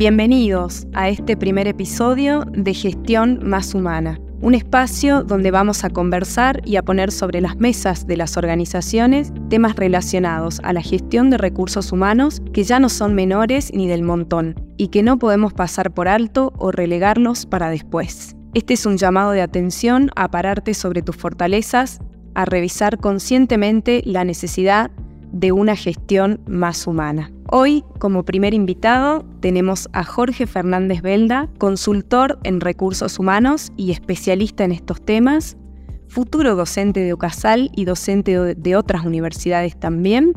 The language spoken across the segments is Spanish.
Bienvenidos a este primer episodio de Gestión Más Humana, un espacio donde vamos a conversar y a poner sobre las mesas de las organizaciones temas relacionados a la gestión de recursos humanos que ya no son menores ni del montón y que no podemos pasar por alto o relegarlos para después. Este es un llamado de atención a pararte sobre tus fortalezas, a revisar conscientemente la necesidad de una gestión más humana. Hoy, como primer invitado, tenemos a Jorge Fernández Belda, consultor en recursos humanos y especialista en estos temas, futuro docente de Ocasal y docente de otras universidades también,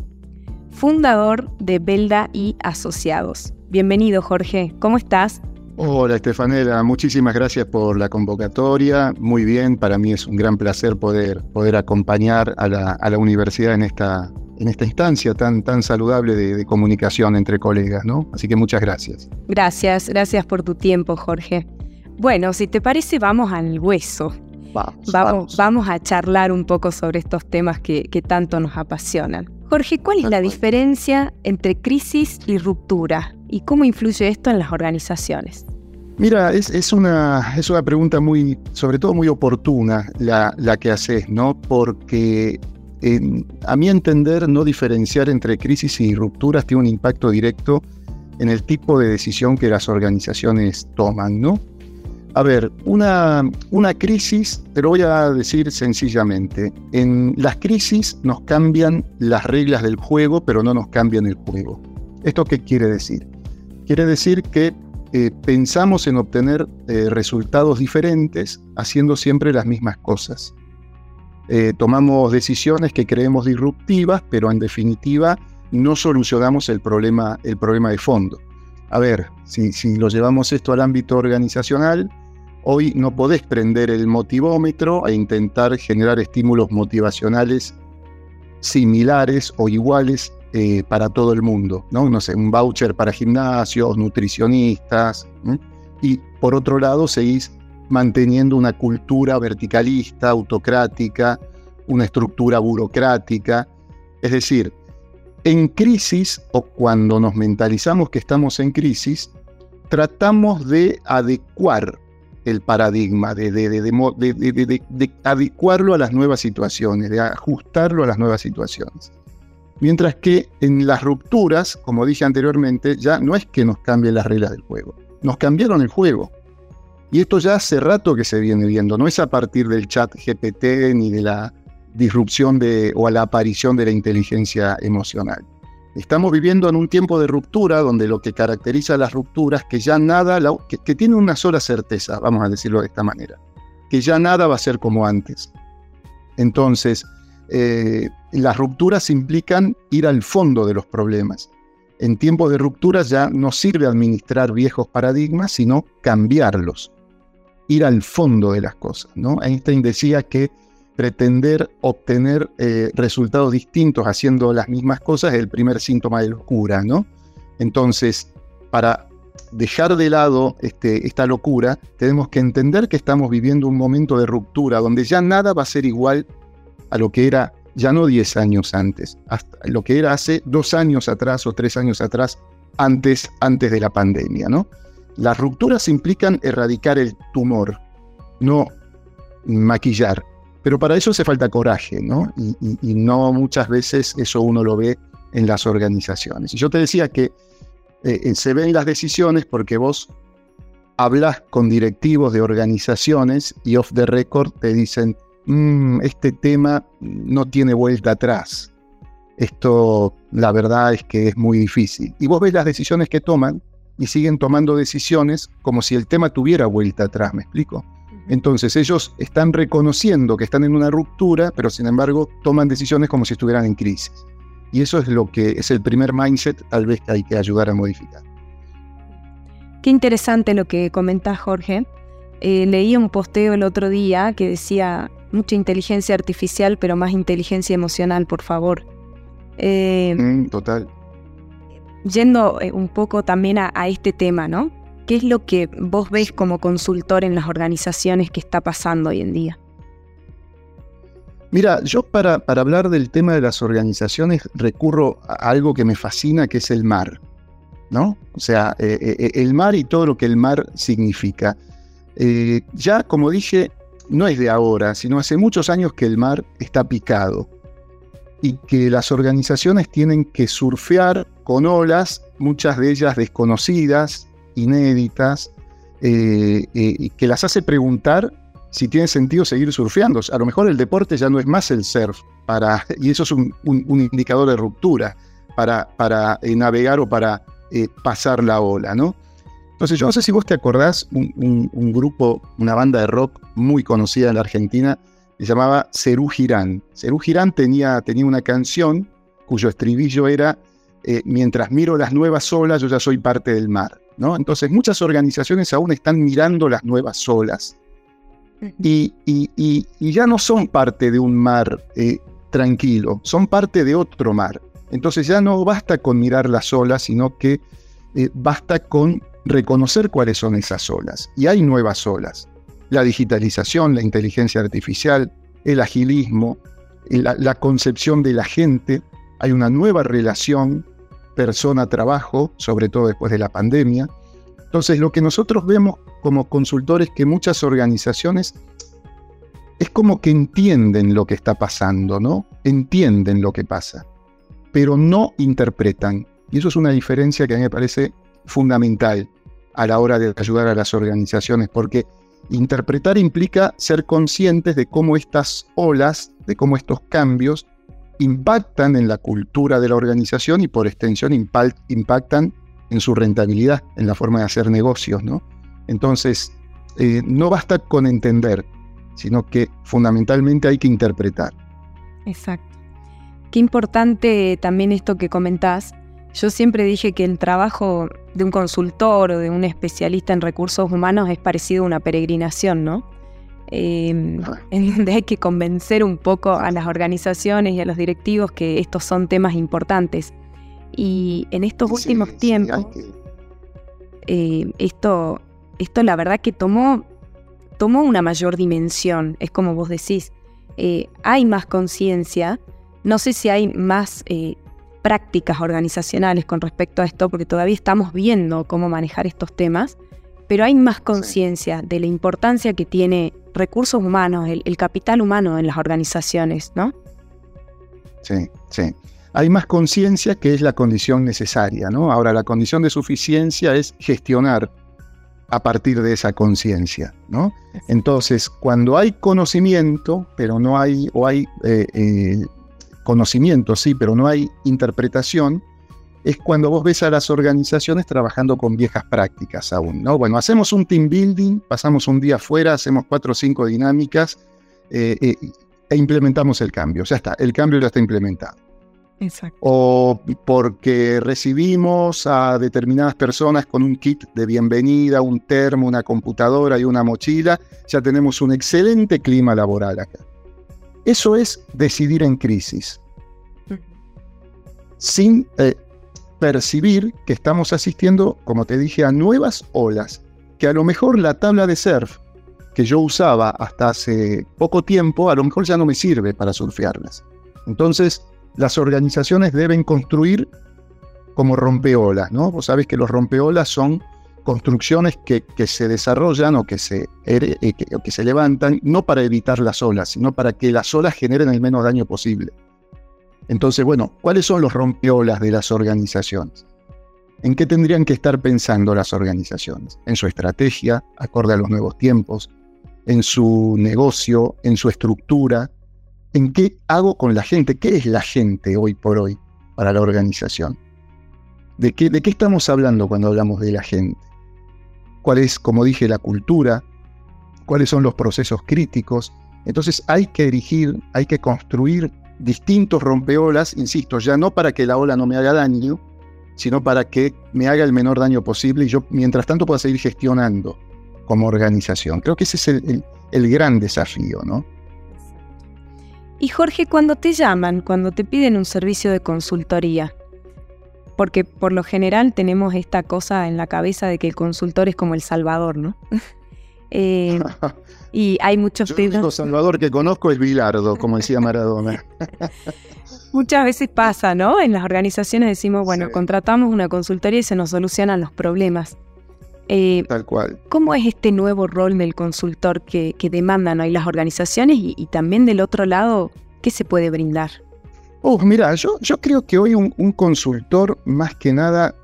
fundador de Belda y Asociados. Bienvenido, Jorge. ¿Cómo estás? Hola, Estefanela. Muchísimas gracias por la convocatoria. Muy bien, para mí es un gran placer poder, poder acompañar a la, a la universidad en esta, en esta instancia tan, tan saludable de, comunicación entre colegas, ¿no? Así que muchas gracias. Gracias, gracias por tu tiempo, Jorge. Bueno, si te parece, vamos al hueso. Vamos, vamos, vamos. a charlar un poco sobre estos temas que, que tanto nos apasionan. Jorge, ¿cuál es la diferencia entre crisis y ruptura? ¿Y cómo influye esto en las organizaciones? Mira, es, es, una, es una pregunta muy, sobre todo muy oportuna la, la que haces, ¿no? Porque a mi entender, no diferenciar entre crisis y rupturas tiene un impacto directo en el tipo de decisión que las organizaciones toman, ¿no? A ver, una, crisis, te lo voy a decir sencillamente, en las crisis nos cambian las reglas del juego, pero no nos cambian el juego. ¿Esto qué quiere decir? Quiere decir que eh, pensamos en obtener eh, resultados diferentes haciendo siempre las mismas cosas. Eh, tomamos decisiones que creemos disruptivas, pero en definitiva no solucionamos el problema, el problema de fondo. A ver, si, si lo llevamos esto al ámbito organizacional, hoy no podés prender el motivómetro e intentar generar estímulos motivacionales similares o iguales eh, para todo el mundo, ¿no? Sé, un voucher para gimnasios, nutricionistas, y por otro lado seguís manteniendo una cultura verticalista, autocrática, una estructura burocrática. Es decir, en crisis o cuando nos mentalizamos que estamos en crisis, tratamos de adecuar el paradigma, de, de, adecuarlo a las nuevas situaciones, de ajustarlo a las nuevas situaciones. Mientras que en las rupturas, como dije anteriormente, ya no es que nos cambien las reglas del juego, nos cambiaron el juego. Y esto ya hace rato que se viene viendo, no es a partir del chat GPT ni de la disrupción de, o a la aparición de la inteligencia emocional. Estamos viviendo en un tiempo de ruptura donde lo que caracteriza las rupturas, que ya nada, que, tiene una sola certeza, vamos a decirlo de esta manera, que ya nada va a ser como antes. Entonces, eh, las rupturas implican ir al fondo de los problemas. En tiempos de rupturas ya no sirve administrar viejos paradigmas, sino cambiarlos ir al fondo de las cosas. ¿no? Einstein decía que pretender obtener eh, resultados distintos haciendo las mismas cosas es el primer síntoma de locura. ¿no? Entonces, para dejar de lado este, esta locura, tenemos que entender que estamos viviendo un momento de ruptura donde ya nada va a ser igual a lo que era ya no 10 años antes, hasta lo que era hace dos años atrás o tres años atrás, antes, antes de la pandemia. ¿no? Las rupturas implican erradicar el tumor, no maquillar. Pero para eso hace falta coraje, ¿no? Y, no muchas veces eso uno lo ve en las organizaciones. Y yo te decía que eh, eh, se ven las decisiones porque vos hablas con directivos de organizaciones y off the record te dicen, mm, este tema no tiene vuelta atrás. Esto, la verdad es que es muy difícil. Y vos ves las decisiones que toman y siguen tomando decisiones como si el tema tuviera vuelta atrás, ¿me explico? Entonces ellos están reconociendo que están en una ruptura, pero sin embargo toman decisiones como si estuvieran en crisis. Y eso es lo que es el primer mindset tal vez que hay que ayudar a modificar. Qué interesante lo que comenta Jorge. Eh, leí un posteo el otro día que decía mucha inteligencia artificial, pero más inteligencia emocional, por favor. Eh, mm, total yendo eh, un poco también a, este tema, ¿no? ¿Qué es lo que vos ves como consultor en las organizaciones que está pasando hoy en día? Mira, yo para, hablar del tema de las organizaciones recurro a algo que me fascina, que es el mar. ¿no? O sea, eh, eh, el mar y todo lo que el mar significa. ya, como dije, no es de ahora, sino hace muchos años que el mar está picado y que las organizaciones tienen que surfear con olas, muchas de ellas desconocidas, inéditas, y que las hace preguntar si tiene sentido seguir surfeando. A lo mejor el deporte ya no es más el surf, para, y eso es un, indicador de ruptura para, para eh, navegar o para eh, pasar la ola, ¿no? Entonces yo no sé si vos te acordás, un, grupo, una banda de rock muy conocida en la Argentina, se llamaba Cerú Girán. Cerú Girán tenía, tenía una canción cuyo estribillo era eh, Mientras miro las nuevas olas, yo ya soy parte del mar. ¿No? Entonces muchas organizaciones aún están mirando las nuevas olas y, ya no son parte de un mar eh, tranquilo, son parte de otro mar. Entonces ya no basta con mirar las olas, sino que eh, basta con reconocer cuáles son esas olas. Y hay nuevas olas. La digitalización, la inteligencia artificial, el agilismo, la, la concepción de la gente. Hay una nueva relación persona-trabajo, sobre todo después de la pandemia. Entonces, lo que nosotros vemos como consultores que muchas organizaciones es como que entienden lo que está pasando, ¿no? Entienden lo que pasa, pero no interpretan. Y eso es una diferencia que a mí me parece fundamental a la hora de ayudar a las organizaciones, porque interpretar implica ser conscientes de cómo estas olas, de cómo estos cambios impactan en la cultura de la organización y por extensión impactan en su rentabilidad, en la forma de hacer negocios, ¿no? Entonces, eh, no basta con entender, sino que fundamentalmente hay que interpretar. Exacto. Qué importante también esto que comentás. Yo siempre dije que el trabajo de un consultor o de un especialista en recursos humanos es parecido a una peregrinación, ¿no? Em, en donde hay que convencer un poco a las organizaciones y a los directivos que estos son temas importantes. Y en estos últimos tiempos, eh, esto esto la verdad que tomó, tomó una mayor dimensión, es como vos decís. Eh, hay más conciencia, no sé si hay más eh, prácticas organizacionales con respecto a esto, porque todavía estamos viendo cómo manejar estos temas, pero hay más conciencia de la importancia que tiene recursos humanos, el, el, capital humano en las organizaciones, ¿no? Sí, sí. Hay más conciencia que es la condición necesaria, ¿no? Ahora, la condición de suficiencia es gestionar a partir de esa conciencia, ¿no? Entonces, cuando hay conocimiento, pero no hay, o hay eh, eh, conocimiento, sí, pero no hay interpretación, es cuando vos ves a las organizaciones trabajando con viejas prácticas aún, ¿no? Bueno, hacemos un team building, pasamos un día afuera, hacemos cuatro o cinco dinámicas eh, e implementamos el cambio. Ya está, el cambio ya está implementado. O porque recibimos a determinadas personas con un kit de bienvenida, un termo, una computadora y una mochila, ya tenemos un excelente clima laboral acá. Eso es decidir en crisis, sin eh, percibir que estamos asistiendo, como te dije, a nuevas olas, que a lo mejor la tabla de surf que yo usaba hasta hace poco tiempo, a lo mejor ya no me sirve para surfearlas. Entonces, las organizaciones deben construir como rompeolas, ¿no? Vos sabés que los rompeolas son construcciones que, se desarrollan o que se, eh, que, se levantan no para evitar las olas, sino para que las olas generen el menos daño posible. Entonces, bueno, ¿cuáles son los rompeolas de las organizaciones? ¿En qué tendrían que estar pensando las organizaciones? En su estrategia, acorde a los nuevos tiempos, en su negocio, en su estructura, en qué hago con la gente, qué es la gente hoy por hoy para la organización. ¿De qué, ¿De qué estamos hablando cuando hablamos de la gente? ¿Cuál es, como dije, la cultura? ¿Cuáles son los procesos críticos? Entonces hay que dirigir, hay que construir distintos rompeolas, insisto, ya no para que la ola no me haga daño, sino para que me haga el menor daño posible y yo mientras tanto pueda seguir gestionando como organización. Creo que ese es el, el gran desafío, ¿no? Y Jorge, cuando te llaman, cuando te piden un servicio de consultoría, porque por lo general tenemos esta cosa en la cabeza de que el consultor es como el salvador, ¿no? Eh, y hay muchos Yo el único Salvador que conozco es Bilardo, como decía Maradona. Muchas veces pasa, ¿no? En las organizaciones decimos, bueno, contratamos una consultoría y se nos solucionan los problemas. Eh, Tal cual. ¿Cómo es este nuevo rol del consultor que, demandan hoy las organizaciones y, también del otro lado, qué se puede brindar? Oh, mira, yo, yo creo que hoy un, consultor más que nada,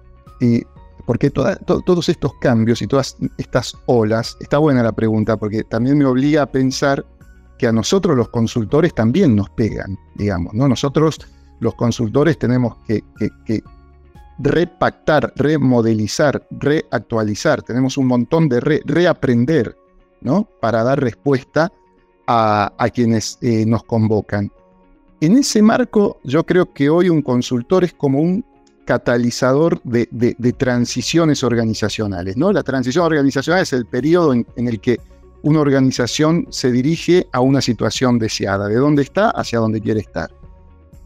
eh, porque todos estos cambios y todas estas olas, está buena la pregunta, porque también me obliga a pensar que a nosotros los consultores también nos pegan, digamos, ¿no? Nosotros los consultores tenemos que, repactar, remodelizar, reactualizar. Tenemos un montón de reaprender, ¿no? Para dar respuesta a, quienes eh, nos convocan. En ese marco, yo creo que hoy un consultor es como un catalizador de, transiciones organizacionales, ¿no? La transición organizacional es el periodo en, el que una organización se dirige a una situación deseada, de dónde está hacia dónde quiere estar.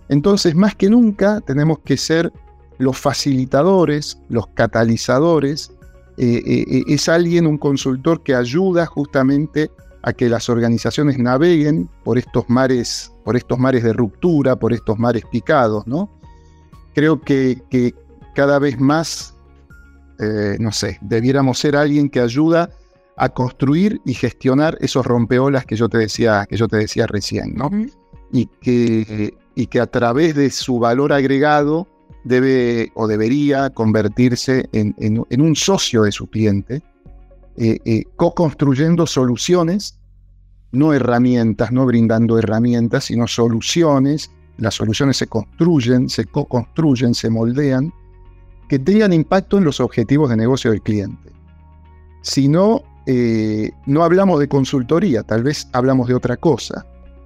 Entonces, más que nunca, tenemos que ser los facilitadores, los catalizadores, eh, eh, eh, es alguien, un consultor que ayuda justamente a que las organizaciones naveguen por estos mares, por estos mares de ruptura, por estos mares picados, ¿no? Creo que, cada vez más, no sé, debiéramos ser alguien que ayuda a construir y gestionar esos rompeolas que yo te decía, que yo te decía recién, ¿no? y, que, y que a través de su valor agregado debe o debería convertirse en, un socio de su cliente, eh, eh, co-construyendo soluciones, no herramientas, no brindando herramientas, sino soluciones. Las soluciones se construyen, se co-construyen, se moldean, que tengan impacto en los objetivos de negocio del cliente. Si no, eh, no hablamos de consultoría, tal vez hablamos de otra cosa.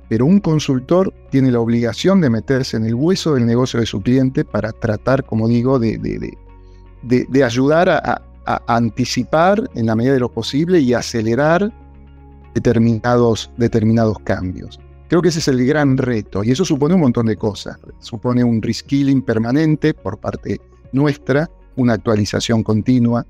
Pero un consultor tiene la obligación de meterse en el hueso del negocio de su cliente para tratar, como digo, de, ayudar a, anticipar en la medida de lo posible y acelerar determinados cambios. Creo que ese es el gran reto y eso supone un montón de cosas. Supone un reskilling permanente por parte nuestra, una actualización continua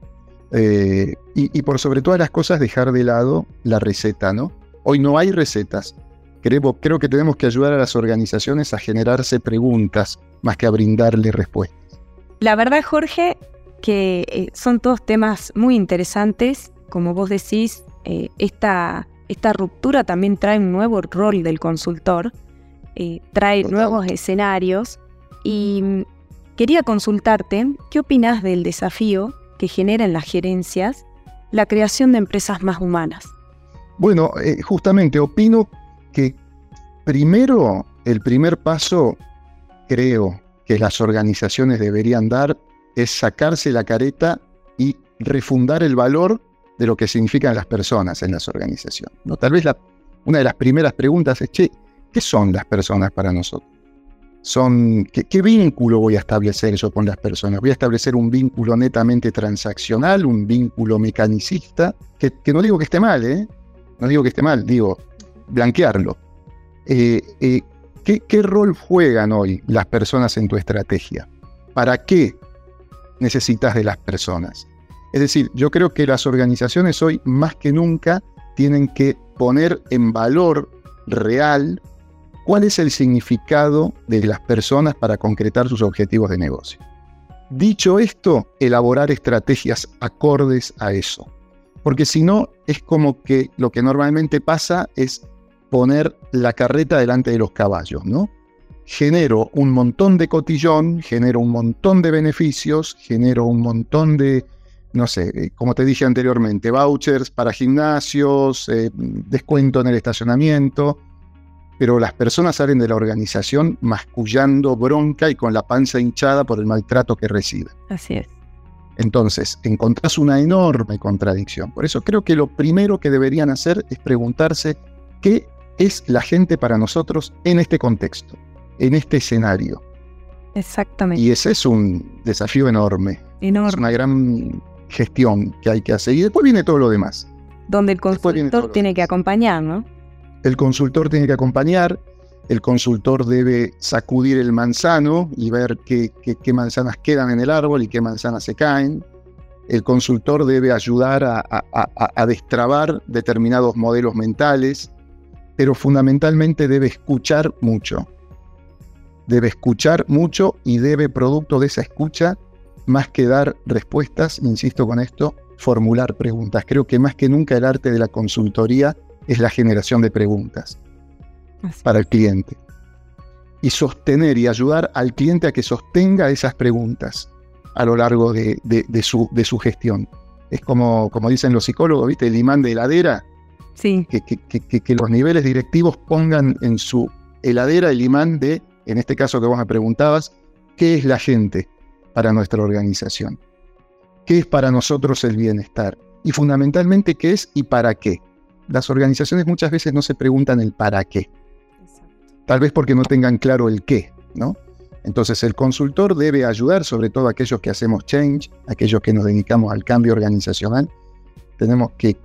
eh, y, por sobre todas las cosas dejar de lado la receta, ¿no? Hoy no hay recetas, Creo, que tenemos que ayudar a las organizaciones a generarse preguntas más que a brindarle respuestas. La verdad, Jorge, que eh, son todos temas muy interesantes. Como vos decís, eh, esta, esta, ruptura también trae un nuevo rol del consultor, eh, trae nuevos escenarios y quería consultarte, ¿qué opinas del desafío que genera en las gerencias la creación de empresas más humanas? Bueno, justamente opino que primero, el primer paso, creo que las organizaciones deberían dar es sacarse la careta y refundar el valor de lo que significan las personas en las organizaciones. ¿no? Tal vez una de las primeras preguntas es, che, ¿qué son las personas para nosotros? ¿qué, vínculo voy a establecer yo con las personas? ¿Voy a establecer un vínculo netamente transaccional, un vínculo mecanicista? Que, no digo que esté mal, ¿eh? No digo que esté mal, digo, blanquearlo. Eh, eh, ¿qué, rol juegan hoy las personas en tu estrategia? ¿Para qué necesitas de las personas? Es decir, yo creo que las organizaciones hoy más que nunca tienen que poner en valor real cuál es el significado de las personas para concretar sus objetivos de negocio. Dicho esto, elaborar estrategias acordes a eso. Porque si no, es como que lo que normalmente pasa es poner la carreta delante de los caballos, ¿no? Genero un montón de cotillón, genero un montón de beneficios, genero un montón de, no sé, eh, como te dije anteriormente, vouchers para gimnasios, eh, descuento en el estacionamiento, pero las personas salen de la organización mascullando bronca y con la panza hinchada por el maltrato que reciben. Así es. Entonces, encontrás una enorme contradicción. Por eso creo que lo primero que deberían hacer es preguntarse qué es la gente para nosotros en este contexto, en este escenario. Exactamente. Y ese es un desafío enorme. Enorme. Es una gran gestión que hay que hacer. Y después viene todo lo demás. Donde el consultor tiene que acompañar, ¿no? El consultor tiene que acompañar, el consultor debe sacudir el manzano y ver qué, qué, manzanas quedan en el árbol y qué manzanas se caen. el consultor debe ayudar a, destrabar determinados modelos mentales, pero fundamentalmente debe escuchar mucho. Debe escuchar mucho y debe, producto de esa escucha, más que dar respuestas, insisto con esto, formular preguntas. Creo que más que nunca el arte de la consultoría es la generación de preguntas para el cliente. Y sostener y ayudar al cliente a que sostenga esas preguntas a lo largo de, su, de su, gestión. Es como, como dicen los psicólogos, ¿viste? El imán de heladera. Sí. Que, que, los niveles directivos pongan en su heladera el imán de, en este caso que vos me preguntabas, ¿qué es la gente para nuestra organización? ¿Qué es para nosotros el bienestar? Y fundamentalmente, ¿qué es y para qué? Las organizaciones muchas veces no se preguntan el para qué. Tal vez porque no tengan claro el qué, ¿no? Entonces el consultor debe ayudar, sobre todo aquellos que hacemos change, aquellos que nos dedicamos al cambio organizacional. Tenemos que,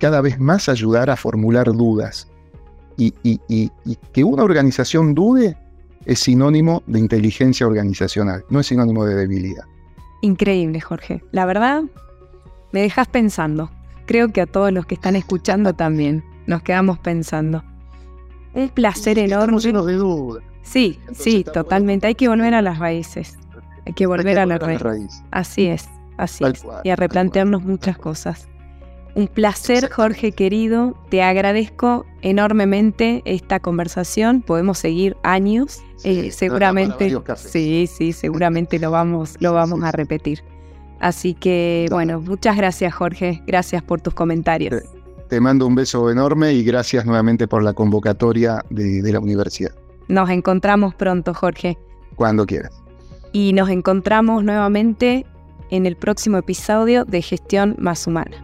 cada vez más ayudar a formular dudas. Y, que una organización dude es sinónimo de inteligencia organizacional, no es sinónimo de debilidad. Increíble, Jorge. La verdad, me dejas pensando. Creo que a todos los que están escuchando también nos quedamos pensando. Un placer enorme. de dudas. Sí, sí, totalmente. Hay que volver a las raíces. Hay que volver a la raíz. Así es, así es. y a replantearnos muchas cosas. Un placer, Jorge querido. Te agradezco enormemente esta conversación. Podemos seguir años. Eh, seguramente. Sí, sí, seguramente lo vamos, lo vamos a repetir. Así que, bueno, muchas gracias, Jorge. Gracias por tus comentarios. Te, mando un beso enorme y gracias nuevamente por la convocatoria de la universidad. Nos encontramos pronto, Jorge. Cuando quieras. Y nos encontramos nuevamente en el próximo episodio de Gestión Más Humana.